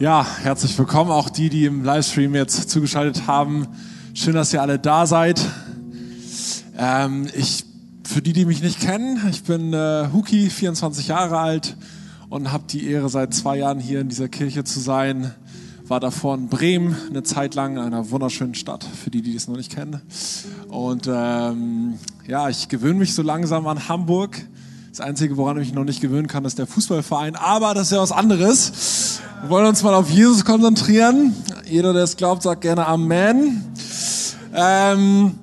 Ja, herzlich willkommen auch die, die im Livestream jetzt zugeschaltet haben. Schön, dass ihr alle da seid. Ähm, ich, für die, die mich nicht kennen, ich bin äh, Huki, 24 Jahre alt und habe die Ehre, seit zwei Jahren hier in dieser Kirche zu sein. War davor in Bremen eine Zeit lang, in einer wunderschönen Stadt, für die, die es noch nicht kennen. Und ähm, ja, ich gewöhne mich so langsam an Hamburg. Das Einzige, woran ich mich noch nicht gewöhnen kann, ist der Fußballverein. Aber das ist ja was anderes. Wir wollen uns mal auf Jesus konzentrieren. Jeder, der es glaubt, sagt gerne Amen. Ähm,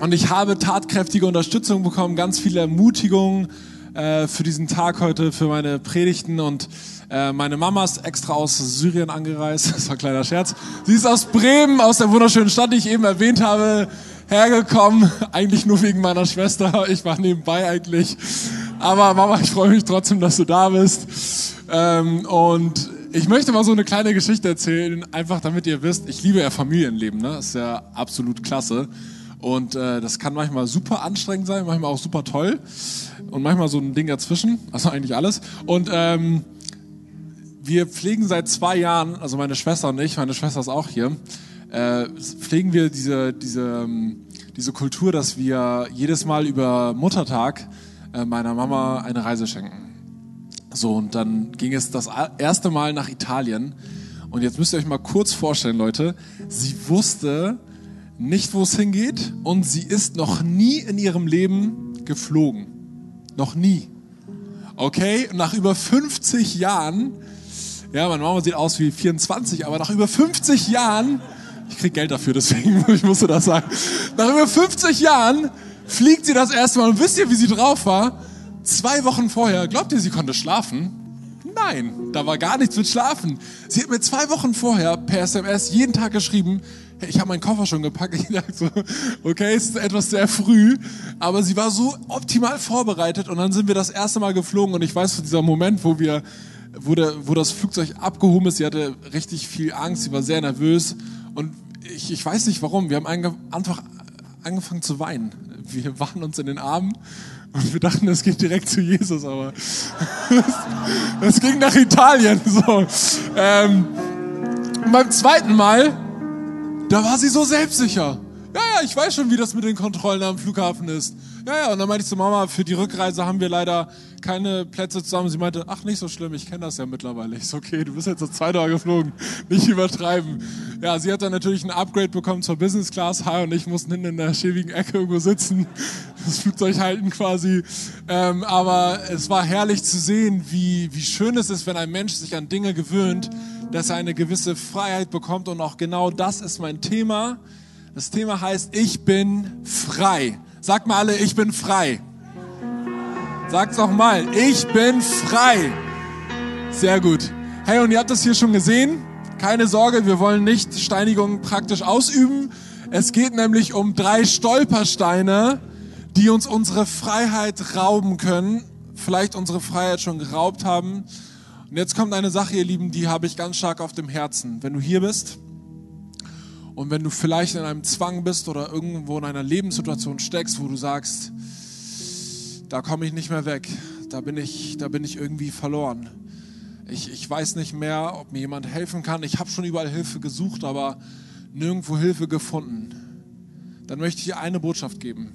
und ich habe tatkräftige Unterstützung bekommen, ganz viele Ermutigungen äh, für diesen Tag heute, für meine Predigten. Und äh, meine Mama ist extra aus Syrien angereist. Das war ein kleiner Scherz. Sie ist aus Bremen, aus der wunderschönen Stadt, die ich eben erwähnt habe, hergekommen. Eigentlich nur wegen meiner Schwester. Ich war nebenbei eigentlich. Aber Mama, ich freue mich trotzdem, dass du da bist. Ähm, und ich möchte mal so eine kleine Geschichte erzählen, einfach damit ihr wisst, ich liebe ja Familienleben, ne? Das ist ja absolut klasse. Und äh, das kann manchmal super anstrengend sein, manchmal auch super toll. Und manchmal so ein Ding dazwischen, also eigentlich alles. Und ähm, wir pflegen seit zwei Jahren, also meine Schwester und ich, meine Schwester ist auch hier, äh, pflegen wir diese, diese, ähm, diese Kultur, dass wir jedes Mal über Muttertag meiner Mama eine Reise schenken. So, und dann ging es das erste Mal nach Italien. Und jetzt müsst ihr euch mal kurz vorstellen, Leute, sie wusste nicht, wo es hingeht und sie ist noch nie in ihrem Leben geflogen. Noch nie. Okay, nach über 50 Jahren, ja, meine Mama sieht aus wie 24, aber nach über 50 Jahren, ich krieg Geld dafür, deswegen ich musste das sagen, nach über 50 Jahren fliegt sie das erste Mal und wisst ihr, wie sie drauf war? Zwei Wochen vorher, glaubt ihr, sie konnte schlafen? Nein, da war gar nichts mit Schlafen. Sie hat mir zwei Wochen vorher per SMS jeden Tag geschrieben, hey, ich habe meinen Koffer schon gepackt. Ich dachte so, okay, es ist etwas sehr früh, aber sie war so optimal vorbereitet und dann sind wir das erste Mal geflogen und ich weiß von dieser Moment, wo wir, wo, der, wo das Flugzeug abgehoben ist, sie hatte richtig viel Angst, sie war sehr nervös und ich, ich weiß nicht warum, wir haben einfach angefangen zu weinen. Wir waren uns in den Armen und wir dachten, es geht direkt zu Jesus, aber es ging nach Italien. So. Ähm, und beim zweiten Mal, da war sie so selbstsicher. Ja, ja, ich weiß schon, wie das mit den Kontrollen am Flughafen ist. Ja, ja, und dann meinte ich zu Mama, für die Rückreise haben wir leider keine Plätze zusammen. Sie meinte, ach, nicht so schlimm, ich kenne das ja mittlerweile. Ich so, okay, du bist jetzt so zwei Tage geflogen, nicht übertreiben. Ja, sie hat dann natürlich ein Upgrade bekommen zur Business Class. Hi und ich mussten hinten in der schäbigen Ecke irgendwo sitzen, das Flugzeug halten quasi. Ähm, aber es war herrlich zu sehen, wie, wie schön es ist, wenn ein Mensch sich an Dinge gewöhnt, dass er eine gewisse Freiheit bekommt. Und auch genau das ist mein Thema. Das Thema heißt, ich bin frei. Sagt mal alle, ich bin frei. Sagt's noch mal, ich bin frei. Sehr gut. Hey, und ihr habt das hier schon gesehen. Keine Sorge, wir wollen nicht Steinigung praktisch ausüben. Es geht nämlich um drei Stolpersteine, die uns unsere Freiheit rauben können. Vielleicht unsere Freiheit schon geraubt haben. Und jetzt kommt eine Sache, ihr Lieben, die habe ich ganz stark auf dem Herzen. Wenn du hier bist und wenn du vielleicht in einem Zwang bist oder irgendwo in einer Lebenssituation steckst, wo du sagst, da komme ich nicht mehr weg, da bin ich, da bin ich irgendwie verloren. Ich, ich weiß nicht mehr, ob mir jemand helfen kann. Ich habe schon überall Hilfe gesucht, aber nirgendwo Hilfe gefunden. Dann möchte ich dir eine Botschaft geben.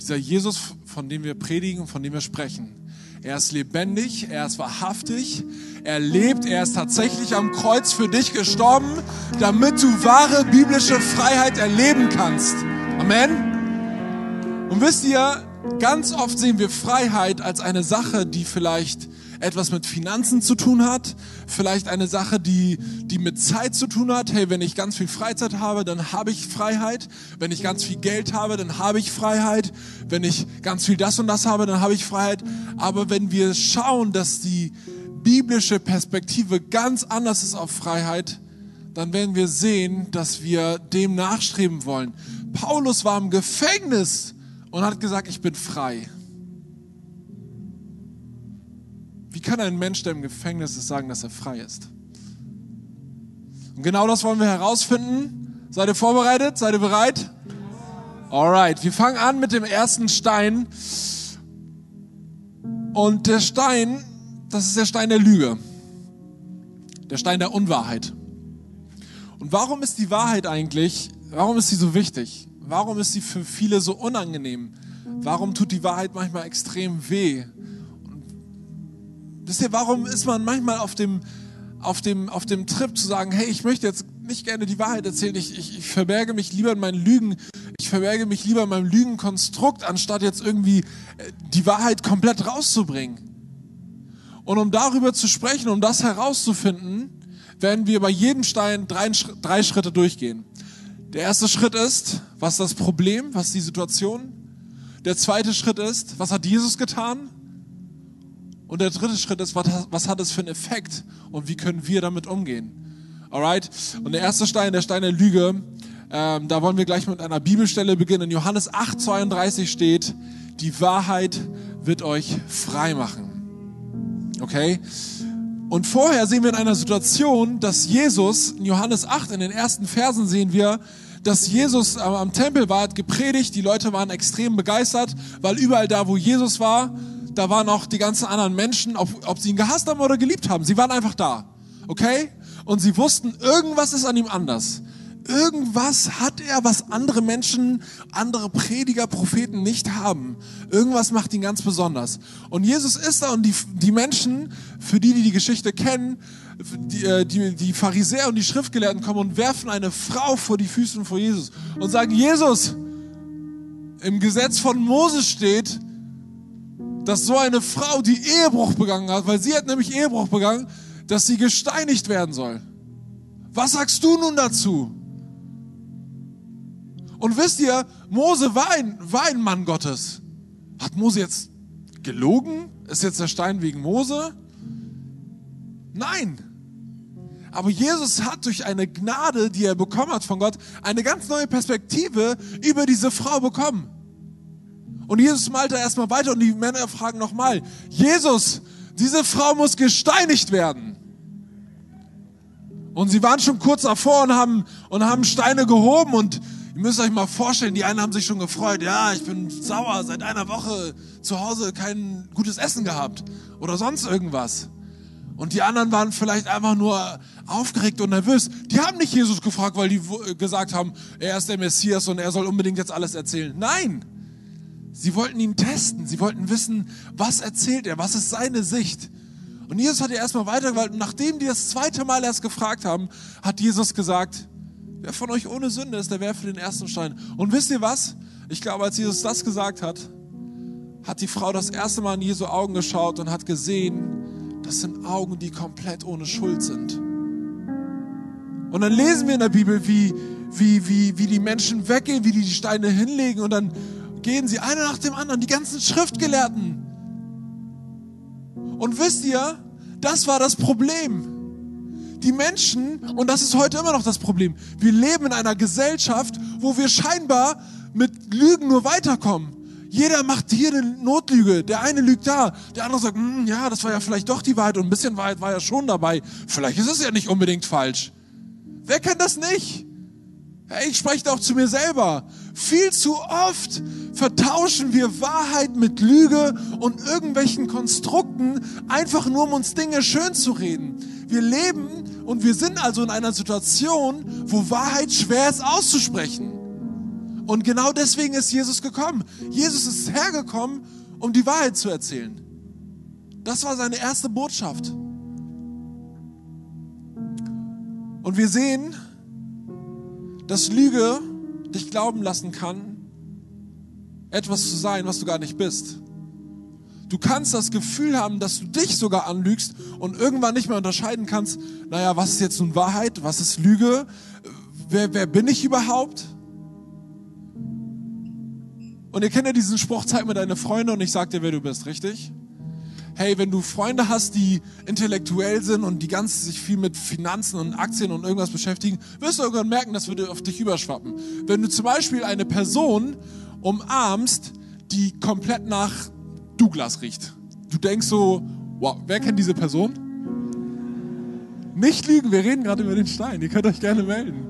Dieser Jesus, von dem wir predigen, von dem wir sprechen, er ist lebendig, er ist wahrhaftig, er lebt, er ist tatsächlich am Kreuz für dich gestorben, damit du wahre biblische Freiheit erleben kannst. Amen. Und wisst ihr, ganz oft sehen wir Freiheit als eine Sache, die vielleicht etwas mit Finanzen zu tun hat, vielleicht eine Sache, die, die mit Zeit zu tun hat. Hey, wenn ich ganz viel Freizeit habe, dann habe ich Freiheit. Wenn ich ganz viel Geld habe, dann habe ich Freiheit. Wenn ich ganz viel das und das habe, dann habe ich Freiheit. Aber wenn wir schauen, dass die biblische Perspektive ganz anders ist auf Freiheit, dann werden wir sehen, dass wir dem nachstreben wollen. Paulus war im Gefängnis und hat gesagt, ich bin frei. Wie kann ein Mensch, der im Gefängnis ist, sagen, dass er frei ist? Und genau das wollen wir herausfinden. Seid ihr vorbereitet? Seid ihr bereit? Alright, wir fangen an mit dem ersten Stein. Und der Stein, das ist der Stein der Lüge. der Stein der Unwahrheit. Und warum ist die Wahrheit eigentlich, warum ist sie so wichtig? Warum ist sie für viele so unangenehm? Warum tut die Wahrheit manchmal extrem weh? Wisst ihr, warum ist man manchmal auf dem, auf, dem, auf dem Trip zu sagen, hey, ich möchte jetzt nicht gerne die Wahrheit erzählen, ich, ich, ich verberge mich lieber in meinen Lügen, ich verberge mich lieber in meinem Lügenkonstrukt, anstatt jetzt irgendwie äh, die Wahrheit komplett rauszubringen. Und um darüber zu sprechen, um das herauszufinden, werden wir bei jedem Stein drei, drei Schritte durchgehen. Der erste Schritt ist, was ist das Problem, was ist die Situation? Der zweite Schritt ist, was hat Jesus getan? Und der dritte Schritt ist, was, hat es für einen Effekt und wie können wir damit umgehen? Alright? Und der erste Stein, der Stein der Lüge, ähm, da wollen wir gleich mit einer Bibelstelle beginnen. In Johannes 8, 32 steht, die Wahrheit wird euch frei machen. Okay? Und vorher sehen wir in einer Situation, dass Jesus, in Johannes 8, in den ersten Versen sehen wir, dass Jesus am Tempel war, hat gepredigt, die Leute waren extrem begeistert, weil überall da, wo Jesus war, da waren auch die ganzen anderen Menschen, ob, ob sie ihn gehasst haben oder geliebt haben. Sie waren einfach da. Okay? Und sie wussten, irgendwas ist an ihm anders. Irgendwas hat er, was andere Menschen, andere Prediger, Propheten nicht haben. Irgendwas macht ihn ganz besonders. Und Jesus ist da und die, die Menschen, für die, die die Geschichte kennen, die, äh, die, die Pharisäer und die Schriftgelehrten kommen und werfen eine Frau vor die Füße von Jesus und sagen, Jesus, im Gesetz von Moses steht, dass so eine Frau, die Ehebruch begangen hat, weil sie hat nämlich Ehebruch begangen, dass sie gesteinigt werden soll. Was sagst du nun dazu? Und wisst ihr, Mose war ein, war ein Mann Gottes. Hat Mose jetzt gelogen? Ist jetzt der Stein wegen Mose? Nein. Aber Jesus hat durch eine Gnade, die er bekommen hat von Gott, eine ganz neue Perspektive über diese Frau bekommen. Und Jesus malte erstmal weiter und die Männer fragen nochmal, Jesus, diese Frau muss gesteinigt werden. Und sie waren schon kurz davor und haben, und haben Steine gehoben und Ihr müsst euch mal vorstellen, die einen haben sich schon gefreut, ja, ich bin sauer, seit einer Woche zu Hause kein gutes Essen gehabt oder sonst irgendwas. Und die anderen waren vielleicht einfach nur aufgeregt und nervös. Die haben nicht Jesus gefragt, weil die gesagt haben, er ist der Messias und er soll unbedingt jetzt alles erzählen. Nein, sie wollten ihn testen. Sie wollten wissen, was erzählt er, was ist seine Sicht. Und Jesus hat ja erstmal weitergewalten. Nachdem die das zweite Mal erst gefragt haben, hat Jesus gesagt, Wer von euch ohne Sünde ist, der werfe den ersten Stein. Und wisst ihr was? Ich glaube, als Jesus das gesagt hat, hat die Frau das erste Mal in Jesu Augen geschaut und hat gesehen, das sind Augen, die komplett ohne Schuld sind. Und dann lesen wir in der Bibel, wie, wie, wie, wie die Menschen weggehen, wie die die Steine hinlegen und dann gehen sie einer nach dem anderen, die ganzen Schriftgelehrten. Und wisst ihr, das war das Problem die Menschen, und das ist heute immer noch das Problem, wir leben in einer Gesellschaft, wo wir scheinbar mit Lügen nur weiterkommen. Jeder macht hier eine Notlüge. Der eine lügt da, der andere sagt, hm, ja, das war ja vielleicht doch die Wahrheit und ein bisschen Wahrheit war ja schon dabei. Vielleicht ist es ja nicht unbedingt falsch. Wer kennt das nicht? Ich spreche auch zu mir selber. Viel zu oft vertauschen wir Wahrheit mit Lüge und irgendwelchen Konstrukten, einfach nur um uns Dinge schön zu reden. Wir leben und wir sind also in einer Situation, wo Wahrheit schwer ist auszusprechen. Und genau deswegen ist Jesus gekommen. Jesus ist hergekommen, um die Wahrheit zu erzählen. Das war seine erste Botschaft. Und wir sehen, dass Lüge dich glauben lassen kann, etwas zu sein, was du gar nicht bist. Du kannst das Gefühl haben, dass du dich sogar anlügst und irgendwann nicht mehr unterscheiden kannst, naja, was ist jetzt nun Wahrheit, was ist Lüge, wer, wer bin ich überhaupt? Und ihr kennt ja diesen Spruch, zeig mir deine Freunde und ich sag dir, wer du bist, richtig? Hey, wenn du Freunde hast, die intellektuell sind und die ganz sich viel mit Finanzen und Aktien und irgendwas beschäftigen, wirst du irgendwann merken, das würde auf dich überschwappen. Wenn du zum Beispiel eine Person umarmst, die komplett nach Douglas riecht. Du denkst so, wow, wer kennt diese Person? Nicht lügen, wir reden gerade über den Stein. Ihr könnt euch gerne melden.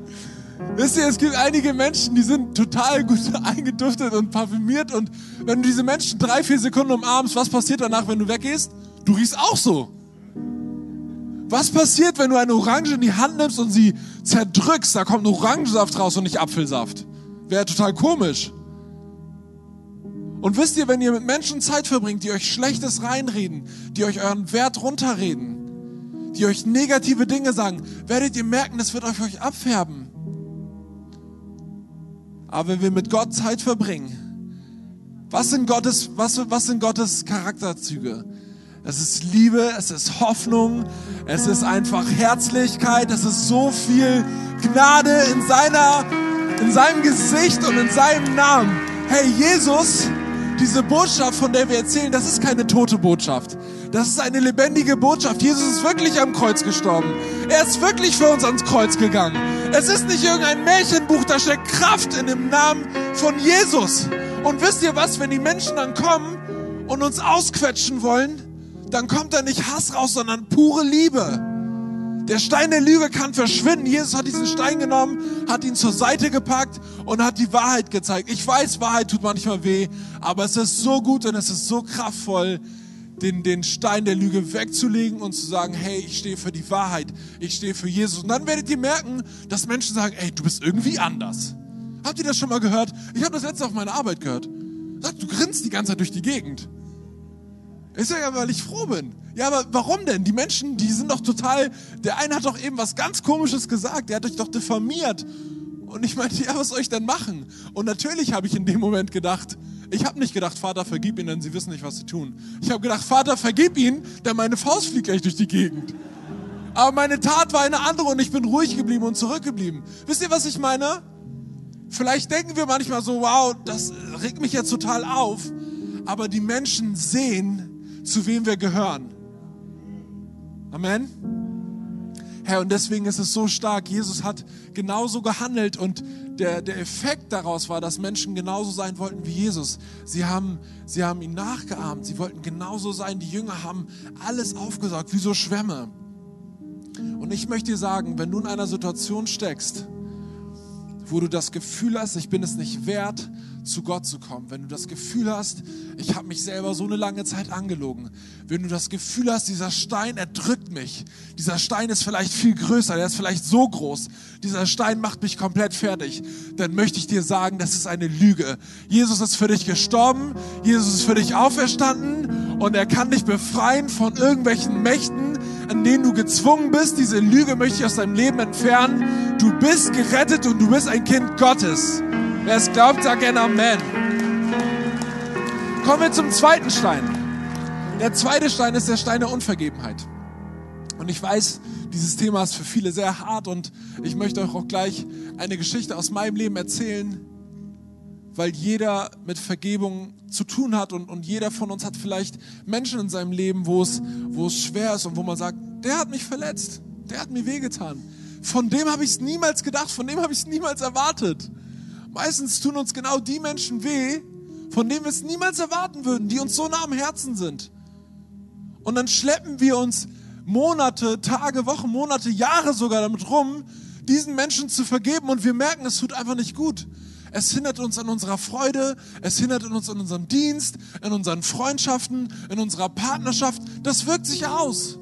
Wisst ihr, es gibt einige Menschen, die sind total gut eingeduftet und parfümiert und wenn du diese Menschen drei, vier Sekunden umarmst, was passiert danach, wenn du weggehst? Du riechst auch so. Was passiert, wenn du eine Orange in die Hand nimmst und sie zerdrückst? Da kommt Orangensaft raus und nicht Apfelsaft. Wäre total komisch. Und wisst ihr, wenn ihr mit Menschen Zeit verbringt, die euch Schlechtes reinreden, die euch euren Wert runterreden, die euch negative Dinge sagen, werdet ihr merken, das wird auf euch abfärben. Aber wenn wir mit Gott Zeit verbringen, was sind Gottes, was, was sind Gottes Charakterzüge? Es ist Liebe, es ist Hoffnung, es ist einfach Herzlichkeit, es ist so viel Gnade in seiner, in seinem Gesicht und in seinem Namen. Hey, Jesus, diese Botschaft, von der wir erzählen, das ist keine tote Botschaft. Das ist eine lebendige Botschaft. Jesus ist wirklich am Kreuz gestorben. Er ist wirklich für uns ans Kreuz gegangen. Es ist nicht irgendein Märchenbuch, da steckt Kraft in dem Namen von Jesus. Und wisst ihr was, wenn die Menschen dann kommen und uns ausquetschen wollen, dann kommt da nicht Hass raus, sondern pure Liebe. Der Stein der Lüge kann verschwinden. Jesus hat diesen Stein genommen, hat ihn zur Seite gepackt und hat die Wahrheit gezeigt. Ich weiß, Wahrheit tut manchmal weh, aber es ist so gut und es ist so kraftvoll, den, den Stein der Lüge wegzulegen und zu sagen, hey, ich stehe für die Wahrheit, ich stehe für Jesus. Und dann werdet ihr merken, dass Menschen sagen, ey, du bist irgendwie anders. Habt ihr das schon mal gehört? Ich habe das letzte auf meiner Arbeit gehört. Du grinst die ganze Zeit durch die Gegend. Ich sage ja, weil ich froh bin. Ja, aber warum denn? Die Menschen, die sind doch total. Der eine hat doch eben was ganz Komisches gesagt. Der hat euch doch diffamiert. Und ich meinte, ja, was soll ich denn machen? Und natürlich habe ich in dem Moment gedacht, ich habe nicht gedacht, Vater, vergib ihnen, denn sie wissen nicht, was sie tun. Ich habe gedacht, Vater, vergib ihnen, denn meine Faust fliegt gleich durch die Gegend. Aber meine Tat war eine andere und ich bin ruhig geblieben und zurückgeblieben. Wisst ihr, was ich meine? Vielleicht denken wir manchmal so, wow, das regt mich jetzt total auf. Aber die Menschen sehen, zu wem wir gehören. Amen. Herr, und deswegen ist es so stark. Jesus hat genauso gehandelt und der, der Effekt daraus war, dass Menschen genauso sein wollten wie Jesus. Sie haben, sie haben ihn nachgeahmt. Sie wollten genauso sein. Die Jünger haben alles aufgesaugt, wie so Schwämme. Und ich möchte dir sagen, wenn du in einer Situation steckst, wo du das Gefühl hast, ich bin es nicht wert, zu Gott zu kommen, wenn du das Gefühl hast, ich habe mich selber so eine lange Zeit angelogen, wenn du das Gefühl hast, dieser Stein erdrückt mich, dieser Stein ist vielleicht viel größer, der ist vielleicht so groß, dieser Stein macht mich komplett fertig, dann möchte ich dir sagen, das ist eine Lüge. Jesus ist für dich gestorben, Jesus ist für dich auferstanden. Und er kann dich befreien von irgendwelchen Mächten, an denen du gezwungen bist. Diese Lüge möchte ich aus deinem Leben entfernen. Du bist gerettet und du bist ein Kind Gottes. Wer es glaubt, sagt gerne Amen. Kommen wir zum zweiten Stein. Der zweite Stein ist der Stein der Unvergebenheit. Und ich weiß, dieses Thema ist für viele sehr hart und ich möchte euch auch gleich eine Geschichte aus meinem Leben erzählen, weil jeder mit Vergebung zu tun hat und, und jeder von uns hat vielleicht Menschen in seinem Leben, wo es, wo es schwer ist und wo man sagt, der hat mich verletzt, der hat mir wehgetan. Von dem habe ich es niemals gedacht, von dem habe ich es niemals erwartet. Meistens tun uns genau die Menschen weh, von denen wir es niemals erwarten würden, die uns so nah am Herzen sind. Und dann schleppen wir uns Monate, Tage, Wochen, Monate, Jahre sogar damit rum, diesen Menschen zu vergeben und wir merken, es tut einfach nicht gut. Es hindert uns an unserer Freude, es hindert uns an unserem Dienst, in unseren Freundschaften, in unserer Partnerschaft. Das wirkt sich aus.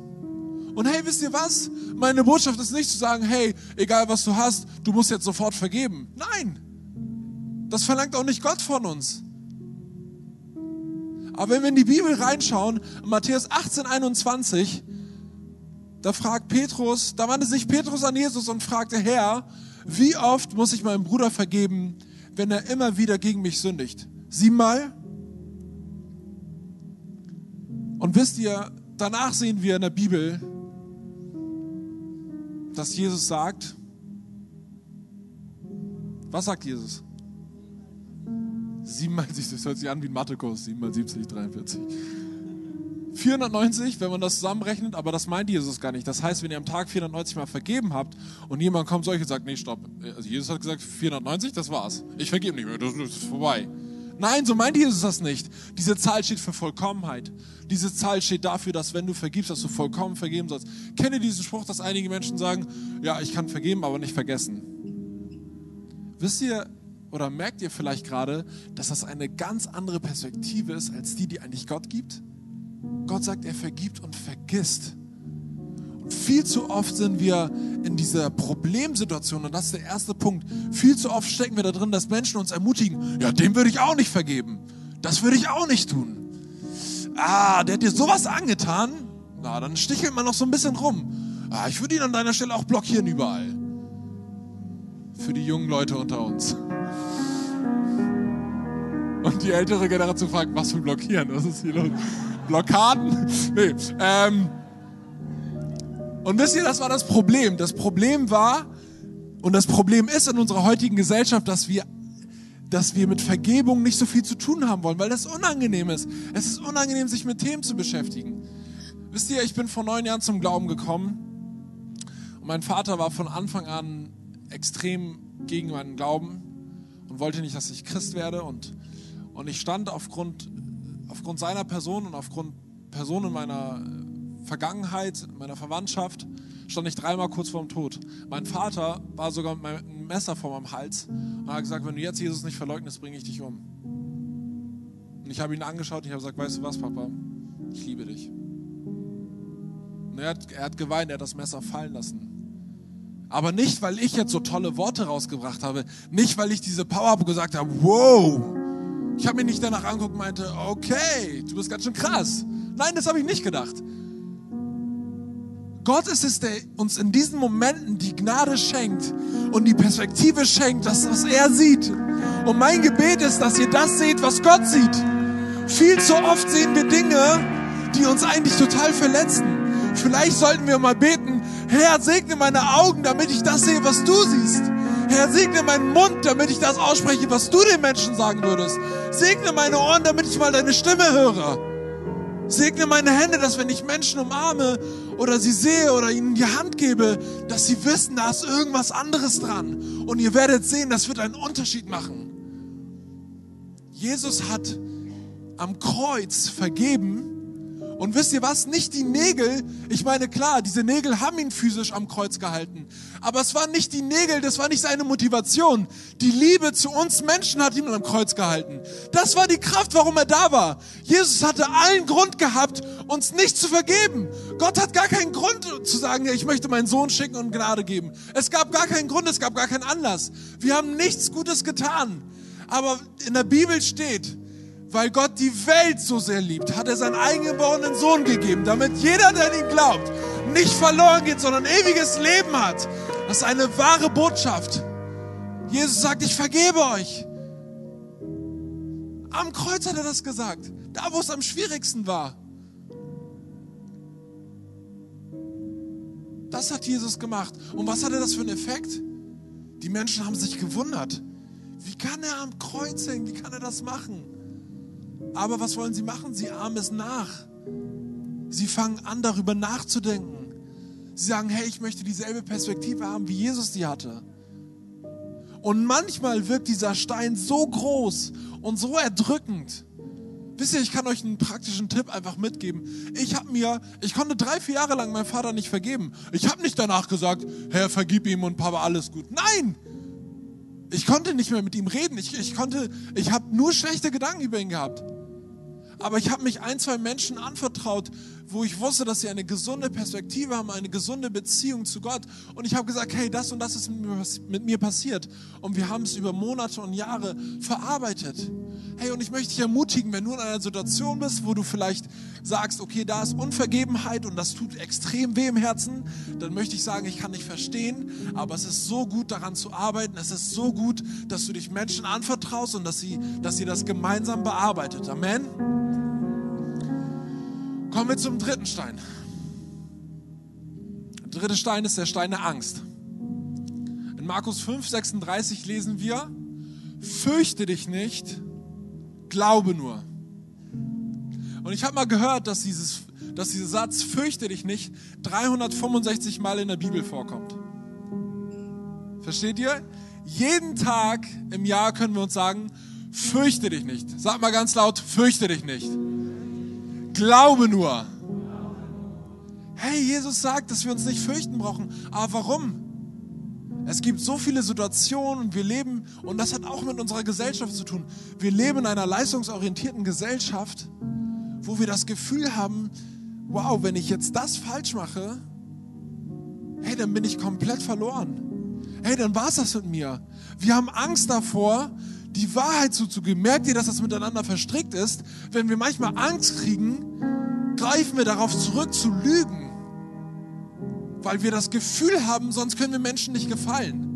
Und hey, wisst ihr was? Meine Botschaft ist nicht zu sagen, hey, egal was du hast, du musst jetzt sofort vergeben. Nein. Das verlangt auch nicht Gott von uns. Aber wenn wir in die Bibel reinschauen, Matthäus 18, 21, da fragt Petrus, da wandte sich Petrus an Jesus und fragte, Herr, wie oft muss ich meinem Bruder vergeben, wenn er immer wieder gegen mich sündigt? Siebenmal? Und wisst ihr, danach sehen wir in der Bibel, dass Jesus sagt, was sagt Jesus? 7 mal, das hört sich an wie ein Mathekurs, 7 mal 70, 43. 490, wenn man das zusammenrechnet, aber das meint Jesus gar nicht. Das heißt, wenn ihr am Tag 490 mal vergeben habt und jemand kommt euch und sagt, nee, stopp. Also Jesus hat gesagt, 490, das war's. Ich vergebe nicht mehr, das ist vorbei. Nein, so meint Jesus das nicht. Diese Zahl steht für Vollkommenheit. Diese Zahl steht dafür, dass wenn du vergibst, dass du vollkommen vergeben sollst. Kenne diesen Spruch, dass einige Menschen sagen, ja, ich kann vergeben, aber nicht vergessen. Wisst ihr, oder merkt ihr vielleicht gerade, dass das eine ganz andere Perspektive ist als die, die eigentlich Gott gibt? Gott sagt, er vergibt und vergisst. Viel zu oft sind wir in dieser Problemsituation und das ist der erste Punkt. Viel zu oft stecken wir da drin, dass Menschen uns ermutigen, ja, dem würde ich auch nicht vergeben. Das würde ich auch nicht tun. Ah, der hat dir sowas angetan. Na, dann stichelt man noch so ein bisschen rum. Ah, ich würde ihn an deiner Stelle auch blockieren überall. Für die jungen Leute unter uns. Und die ältere Generation fragt, was für blockieren? Was ist hier los? Blockaden? Nee. Ähm, und wisst ihr, das war das Problem. Das Problem war, und das Problem ist in unserer heutigen Gesellschaft, dass wir, dass wir mit Vergebung nicht so viel zu tun haben wollen, weil das unangenehm ist. Es ist unangenehm, sich mit Themen zu beschäftigen. Wisst ihr, ich bin vor neun Jahren zum Glauben gekommen und mein Vater war von Anfang an extrem gegen meinen Glauben und wollte nicht, dass ich Christ werde und, und ich stand aufgrund, aufgrund seiner Person und aufgrund Personen meiner Vergangenheit, meiner Verwandtschaft, stand ich dreimal kurz vorm Tod. Mein Vater war sogar mit einem Messer vor meinem Hals und hat gesagt, wenn du jetzt Jesus nicht verleugnest, bringe ich dich um. Und ich habe ihn angeschaut und ich habe gesagt, weißt du was, Papa? Ich liebe dich. Und er hat, er hat geweint, er hat das Messer fallen lassen. Aber nicht, weil ich jetzt so tolle Worte rausgebracht habe. Nicht, weil ich diese Power habe gesagt habe, wow. Ich habe mich nicht danach angeguckt und meinte, okay, du bist ganz schön krass. Nein, das habe ich nicht gedacht. Gott ist es, der uns in diesen Momenten die Gnade schenkt und die Perspektive schenkt, das, was er sieht. Und mein Gebet ist, dass ihr das seht, was Gott sieht. Viel zu oft sehen wir Dinge, die uns eigentlich total verletzen. Vielleicht sollten wir mal beten, Herr, segne meine Augen, damit ich das sehe, was du siehst. Herr, segne meinen Mund, damit ich das ausspreche, was du den Menschen sagen würdest. Segne meine Ohren, damit ich mal deine Stimme höre. Segne meine Hände, dass wenn ich Menschen umarme oder sie sehe oder ihnen die Hand gebe, dass sie wissen, da ist irgendwas anderes dran. Und ihr werdet sehen, das wird einen Unterschied machen. Jesus hat am Kreuz vergeben und wisst ihr was? Nicht die Nägel. Ich meine, klar, diese Nägel haben ihn physisch am Kreuz gehalten. Aber es waren nicht die Nägel, das war nicht seine Motivation. Die Liebe zu uns Menschen hat ihn am Kreuz gehalten. Das war die Kraft, warum er da war. Jesus hatte allen Grund gehabt, uns nicht zu vergeben. Gott hat gar keinen Grund zu sagen, ich möchte meinen Sohn schicken und Gnade geben. Es gab gar keinen Grund, es gab gar keinen Anlass. Wir haben nichts Gutes getan. Aber in der Bibel steht, weil Gott die Welt so sehr liebt, hat er seinen eingeborenen Sohn gegeben, damit jeder, der an ihn glaubt, nicht verloren geht, sondern ewiges Leben hat. Das ist eine wahre Botschaft. Jesus sagt, ich vergebe euch. Am Kreuz hat er das gesagt, da wo es am schwierigsten war. Das hat Jesus gemacht. Und was hatte das für einen Effekt? Die Menschen haben sich gewundert. Wie kann er am Kreuz hängen? Wie kann er das machen? Aber was wollen sie machen? Sie ahmen es nach. Sie fangen an, darüber nachzudenken. Sie sagen, hey, ich möchte dieselbe Perspektive haben, wie Jesus die hatte. Und manchmal wirkt dieser Stein so groß und so erdrückend. Wisst ihr, ich kann euch einen praktischen Tipp einfach mitgeben. Ich habe mir, ich konnte drei, vier Jahre lang meinem Vater nicht vergeben. Ich habe nicht danach gesagt, Herr, vergib ihm und Papa, alles gut. Nein! Ich konnte nicht mehr mit ihm reden. Ich, ich konnte, ich habe nur schlechte Gedanken über ihn gehabt. Aber ich habe mich ein, zwei Menschen anvertraut, wo ich wusste, dass sie eine gesunde Perspektive haben, eine gesunde Beziehung zu Gott. Und ich habe gesagt, hey, das und das ist mit mir passiert. Und wir haben es über Monate und Jahre verarbeitet. Hey, und ich möchte dich ermutigen, wenn du in einer Situation bist, wo du vielleicht sagst, okay, da ist Unvergebenheit und das tut extrem weh im Herzen, dann möchte ich sagen, ich kann dich verstehen, aber es ist so gut daran zu arbeiten. Es ist so gut, dass du dich Menschen anvertraust und dass sie, dass sie das gemeinsam bearbeitet. Amen. Kommen wir zum dritten Stein. Der dritte Stein ist der Stein der Angst. In Markus 5, 36 lesen wir, fürchte dich nicht, glaube nur. Und ich habe mal gehört, dass, dieses, dass dieser Satz, fürchte dich nicht, 365 Mal in der Bibel vorkommt. Versteht ihr? Jeden Tag im Jahr können wir uns sagen, fürchte dich nicht. Sag mal ganz laut, fürchte dich nicht. Glaube nur. Hey, Jesus sagt, dass wir uns nicht fürchten brauchen. Aber warum? Es gibt so viele Situationen und wir leben, und das hat auch mit unserer Gesellschaft zu tun. Wir leben in einer leistungsorientierten Gesellschaft, wo wir das Gefühl haben, wow, wenn ich jetzt das falsch mache, hey, dann bin ich komplett verloren. Hey, dann war es das mit mir. Wir haben Angst davor, die Wahrheit zuzugeben. Merkt ihr, dass das miteinander verstrickt ist? Wenn wir manchmal Angst kriegen, greifen wir darauf zurück zu lügen. Weil wir das Gefühl haben, sonst können wir Menschen nicht gefallen.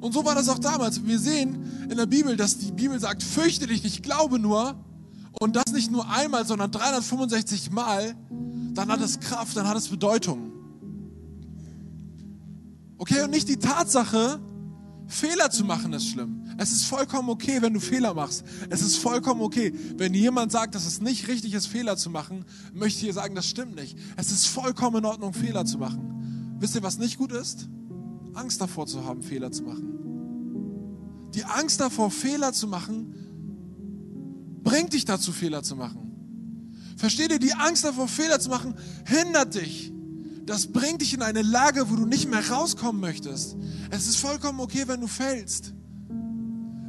Und so war das auch damals. Wir sehen in der Bibel, dass die Bibel sagt, fürchte dich nicht, glaube nur. Und das nicht nur einmal, sondern 365 Mal. Dann hat es Kraft, dann hat es Bedeutung. Okay, und nicht die Tatsache, Fehler zu machen ist schlimm. Es ist vollkommen okay, wenn du Fehler machst. Es ist vollkommen okay. Wenn jemand sagt, dass es nicht richtig ist, Fehler zu machen, möchte ich dir sagen, das stimmt nicht. Es ist vollkommen in Ordnung, Fehler zu machen. Wisst ihr, was nicht gut ist? Angst davor zu haben, Fehler zu machen. Die Angst davor, Fehler zu machen, bringt dich dazu, Fehler zu machen. Versteht ihr, die Angst davor, Fehler zu machen, hindert dich das bringt dich in eine Lage, wo du nicht mehr rauskommen möchtest. Es ist vollkommen okay, wenn du fällst.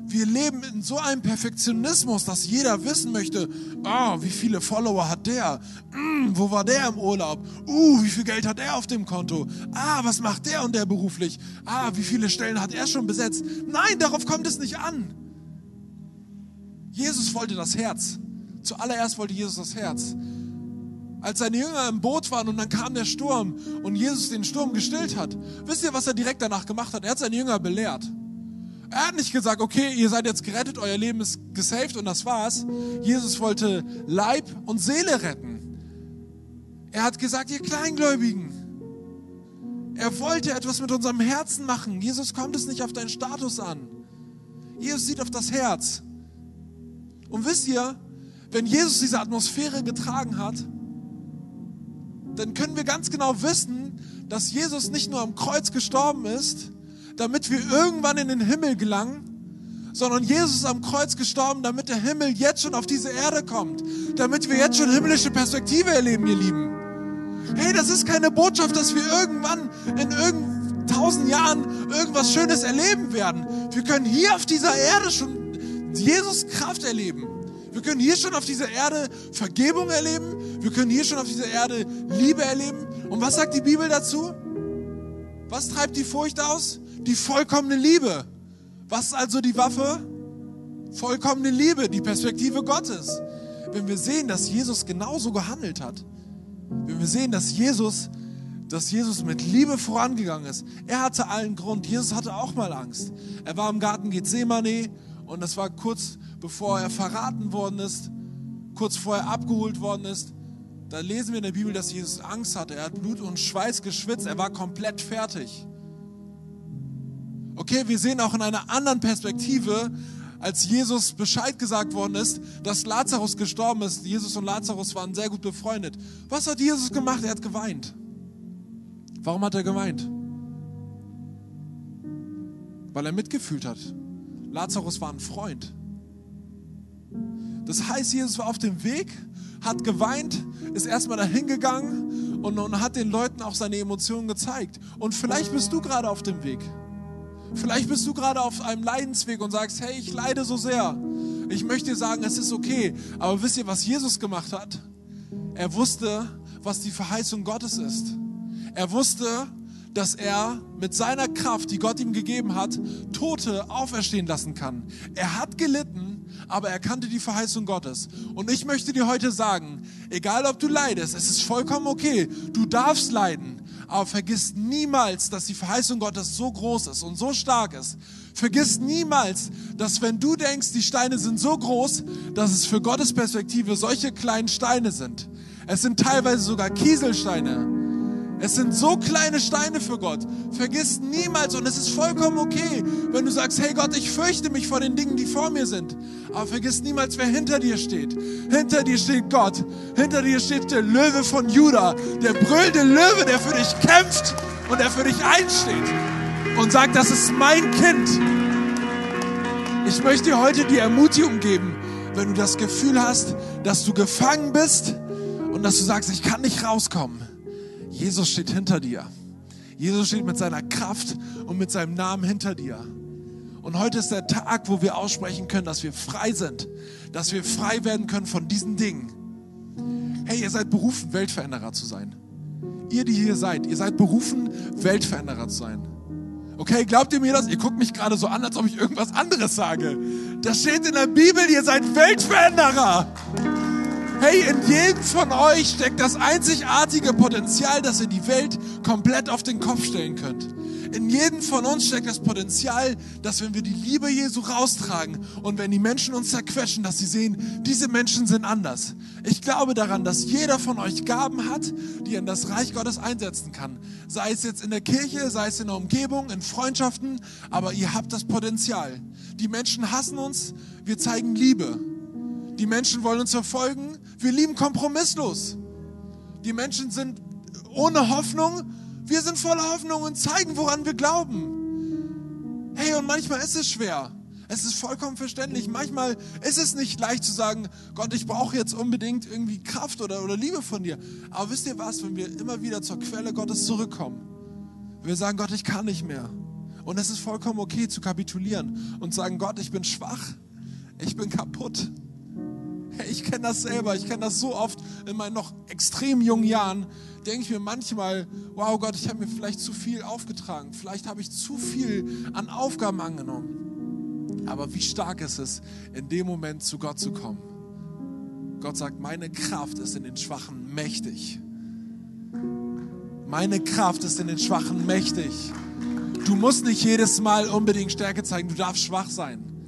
Wir leben in so einem Perfektionismus, dass jeder wissen möchte, oh, wie viele Follower hat der? Mm, wo war der im Urlaub? Uh, wie viel Geld hat er auf dem Konto? Ah, was macht der und der beruflich? Ah, wie viele Stellen hat er schon besetzt? Nein, darauf kommt es nicht an. Jesus wollte das Herz. Zuallererst wollte Jesus das Herz als seine Jünger im Boot waren und dann kam der Sturm und Jesus den Sturm gestillt hat. Wisst ihr, was er direkt danach gemacht hat? Er hat seine Jünger belehrt. Er hat nicht gesagt, okay, ihr seid jetzt gerettet, euer Leben ist gesaved und das war's. Jesus wollte Leib und Seele retten. Er hat gesagt, ihr Kleingläubigen, er wollte etwas mit unserem Herzen machen. Jesus kommt es nicht auf deinen Status an. Jesus sieht auf das Herz. Und wisst ihr, wenn Jesus diese Atmosphäre getragen hat, dann können wir ganz genau wissen, dass Jesus nicht nur am Kreuz gestorben ist, damit wir irgendwann in den Himmel gelangen, sondern Jesus ist am Kreuz gestorben, damit der Himmel jetzt schon auf diese Erde kommt, damit wir jetzt schon himmlische Perspektive erleben, ihr Lieben. Hey, das ist keine Botschaft, dass wir irgendwann in irgendeinem tausend Jahren irgendwas Schönes erleben werden. Wir können hier auf dieser Erde schon Jesus Kraft erleben. Wir können hier schon auf dieser Erde Vergebung erleben. Wir können hier schon auf dieser Erde Liebe erleben. Und was sagt die Bibel dazu? Was treibt die Furcht aus? Die vollkommene Liebe. Was ist also die Waffe? Vollkommene Liebe, die Perspektive Gottes. Wenn wir sehen, dass Jesus genauso gehandelt hat, wenn wir sehen, dass Jesus, dass Jesus mit Liebe vorangegangen ist, er hatte allen Grund. Jesus hatte auch mal Angst. Er war im Garten Gethsemane und das war kurz bevor er verraten worden ist, kurz vorher abgeholt worden ist. Da lesen wir in der Bibel, dass Jesus Angst hatte. Er hat Blut und Schweiß geschwitzt. Er war komplett fertig. Okay, wir sehen auch in einer anderen Perspektive, als Jesus Bescheid gesagt worden ist, dass Lazarus gestorben ist. Jesus und Lazarus waren sehr gut befreundet. Was hat Jesus gemacht? Er hat geweint. Warum hat er geweint? Weil er mitgefühlt hat. Lazarus war ein Freund. Das heißt, Jesus war auf dem Weg, hat geweint, ist erstmal dahin gegangen und, und hat den Leuten auch seine Emotionen gezeigt. Und vielleicht bist du gerade auf dem Weg. Vielleicht bist du gerade auf einem Leidensweg und sagst, hey, ich leide so sehr. Ich möchte dir sagen, es ist okay. Aber wisst ihr, was Jesus gemacht hat? Er wusste, was die Verheißung Gottes ist. Er wusste, dass er mit seiner Kraft, die Gott ihm gegeben hat, Tote auferstehen lassen kann. Er hat gelitten, aber er kannte die Verheißung Gottes. Und ich möchte dir heute sagen, egal ob du leidest, es ist vollkommen okay. Du darfst leiden, aber vergiss niemals, dass die Verheißung Gottes so groß ist und so stark ist. Vergiss niemals, dass wenn du denkst, die Steine sind so groß, dass es für Gottes Perspektive solche kleinen Steine sind. Es sind teilweise sogar Kieselsteine. Es sind so kleine Steine für Gott. Vergiss niemals, und es ist vollkommen okay, wenn du sagst, hey Gott, ich fürchte mich vor den Dingen, die vor mir sind. Aber vergiss niemals, wer hinter dir steht. Hinter dir steht Gott. Hinter dir steht der Löwe von Juda. Der brüllende Löwe, der für dich kämpft und der für dich einsteht. Und sagt, das ist mein Kind. Ich möchte dir heute die Ermutigung geben, wenn du das Gefühl hast, dass du gefangen bist und dass du sagst, ich kann nicht rauskommen Jesus steht hinter dir. Jesus steht mit seiner Kraft und mit seinem Namen hinter dir. Und heute ist der Tag, wo wir aussprechen können, dass wir frei sind, dass wir frei werden können von diesen Dingen. Hey, ihr seid berufen, Weltveränderer zu sein. ihr, die hier seid, ihr seid berufen, Weltveränderer zu sein. Okay, glaubt ihr mir das? Ihr guckt mich gerade so an, als ob ich irgendwas anderes sage. Das steht in der Bibel, ihr seid Weltveränderer. Hey, in jedem von euch steckt das einzigartige Potenzial, dass ihr die Welt komplett auf den Kopf stellen könnt. In jedem von uns steckt das Potenzial, dass wenn wir die Liebe Jesu raustragen und wenn die Menschen uns zerquetschen, dass sie sehen, diese Menschen sind anders. Ich glaube daran, dass jeder von euch Gaben hat, die er in das Reich Gottes einsetzen kann. Sei es jetzt in der Kirche, sei es in der Umgebung, in Freundschaften, aber ihr habt das Potenzial. Die Menschen hassen uns, wir zeigen Liebe. Die Menschen wollen uns verfolgen, wir lieben kompromisslos. Die Menschen sind ohne Hoffnung, wir sind voller Hoffnung und zeigen, woran wir glauben. Hey, und manchmal ist es schwer. Es ist vollkommen verständlich. Manchmal ist es nicht leicht zu sagen, Gott, ich brauche jetzt unbedingt irgendwie Kraft oder, oder Liebe von dir. Aber wisst ihr was, wenn wir immer wieder zur Quelle Gottes zurückkommen, wir sagen, Gott, ich kann nicht mehr. Und es ist vollkommen okay zu kapitulieren und sagen, Gott, ich bin schwach, ich bin kaputt. Ich kenne das selber, ich kenne das so oft in meinen noch extrem jungen Jahren. Denke ich mir manchmal, wow Gott, ich habe mir vielleicht zu viel aufgetragen, vielleicht habe ich zu viel an Aufgaben angenommen. Aber wie stark ist es, in dem Moment zu Gott zu kommen? Gott sagt, meine Kraft ist in den Schwachen mächtig. Meine Kraft ist in den Schwachen mächtig. Du musst nicht jedes Mal unbedingt Stärke zeigen, du darfst schwach sein.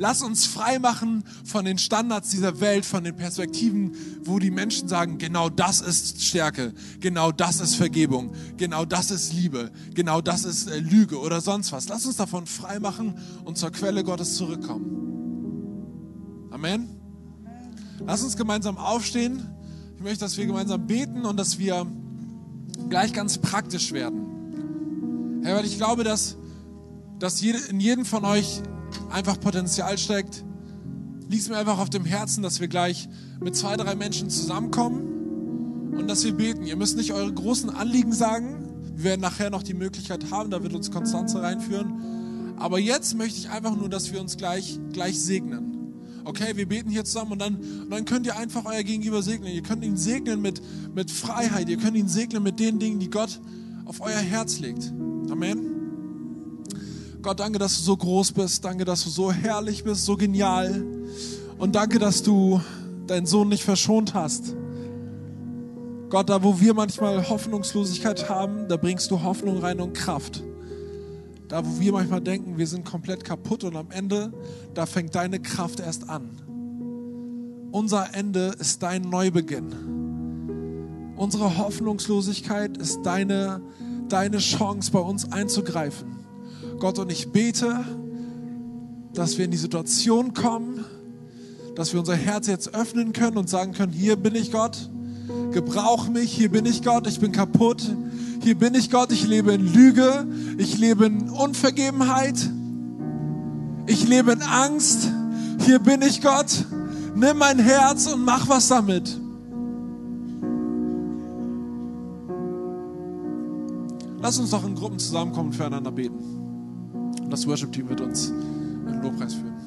Lass uns frei machen von den Standards dieser Welt, von den Perspektiven, wo die Menschen sagen, genau das ist Stärke, genau das ist Vergebung, genau das ist Liebe, genau das ist äh, Lüge oder sonst was. Lass uns davon frei machen und zur Quelle Gottes zurückkommen. Amen. Lass uns gemeinsam aufstehen. Ich möchte, dass wir gemeinsam beten und dass wir gleich ganz praktisch werden. Herr, weil ich glaube, dass, dass in jedem von euch einfach Potenzial steckt, liegt mir einfach auf dem Herzen, dass wir gleich mit zwei, drei Menschen zusammenkommen und dass wir beten. Ihr müsst nicht eure großen Anliegen sagen. Wir werden nachher noch die Möglichkeit haben, da wird uns Konstanze reinführen. Aber jetzt möchte ich einfach nur, dass wir uns gleich, gleich segnen. Okay, wir beten hier zusammen und dann, und dann könnt ihr einfach euer Gegenüber segnen. Ihr könnt ihn segnen mit, mit Freiheit. Ihr könnt ihn segnen mit den Dingen, die Gott auf euer Herz legt. Amen. Gott, danke, dass du so groß bist. Danke, dass du so herrlich bist, so genial. Und danke, dass du deinen Sohn nicht verschont hast. Gott, da wo wir manchmal Hoffnungslosigkeit haben, da bringst du Hoffnung rein und Kraft. Da wo wir manchmal denken, wir sind komplett kaputt und am Ende, da fängt deine Kraft erst an. Unser Ende ist dein Neubeginn. Unsere Hoffnungslosigkeit ist deine, deine Chance, bei uns einzugreifen. Gott, und ich bete, dass wir in die Situation kommen, dass wir unser Herz jetzt öffnen können und sagen können, hier bin ich Gott, gebrauch mich, hier bin ich Gott, ich bin kaputt, hier bin ich Gott, ich lebe in Lüge, ich lebe in Unvergebenheit, ich lebe in Angst, hier bin ich Gott, nimm mein Herz und mach was damit. Lass uns doch in Gruppen zusammenkommen und füreinander beten. Und das Worship-Team wird uns in den Lobpreis führen.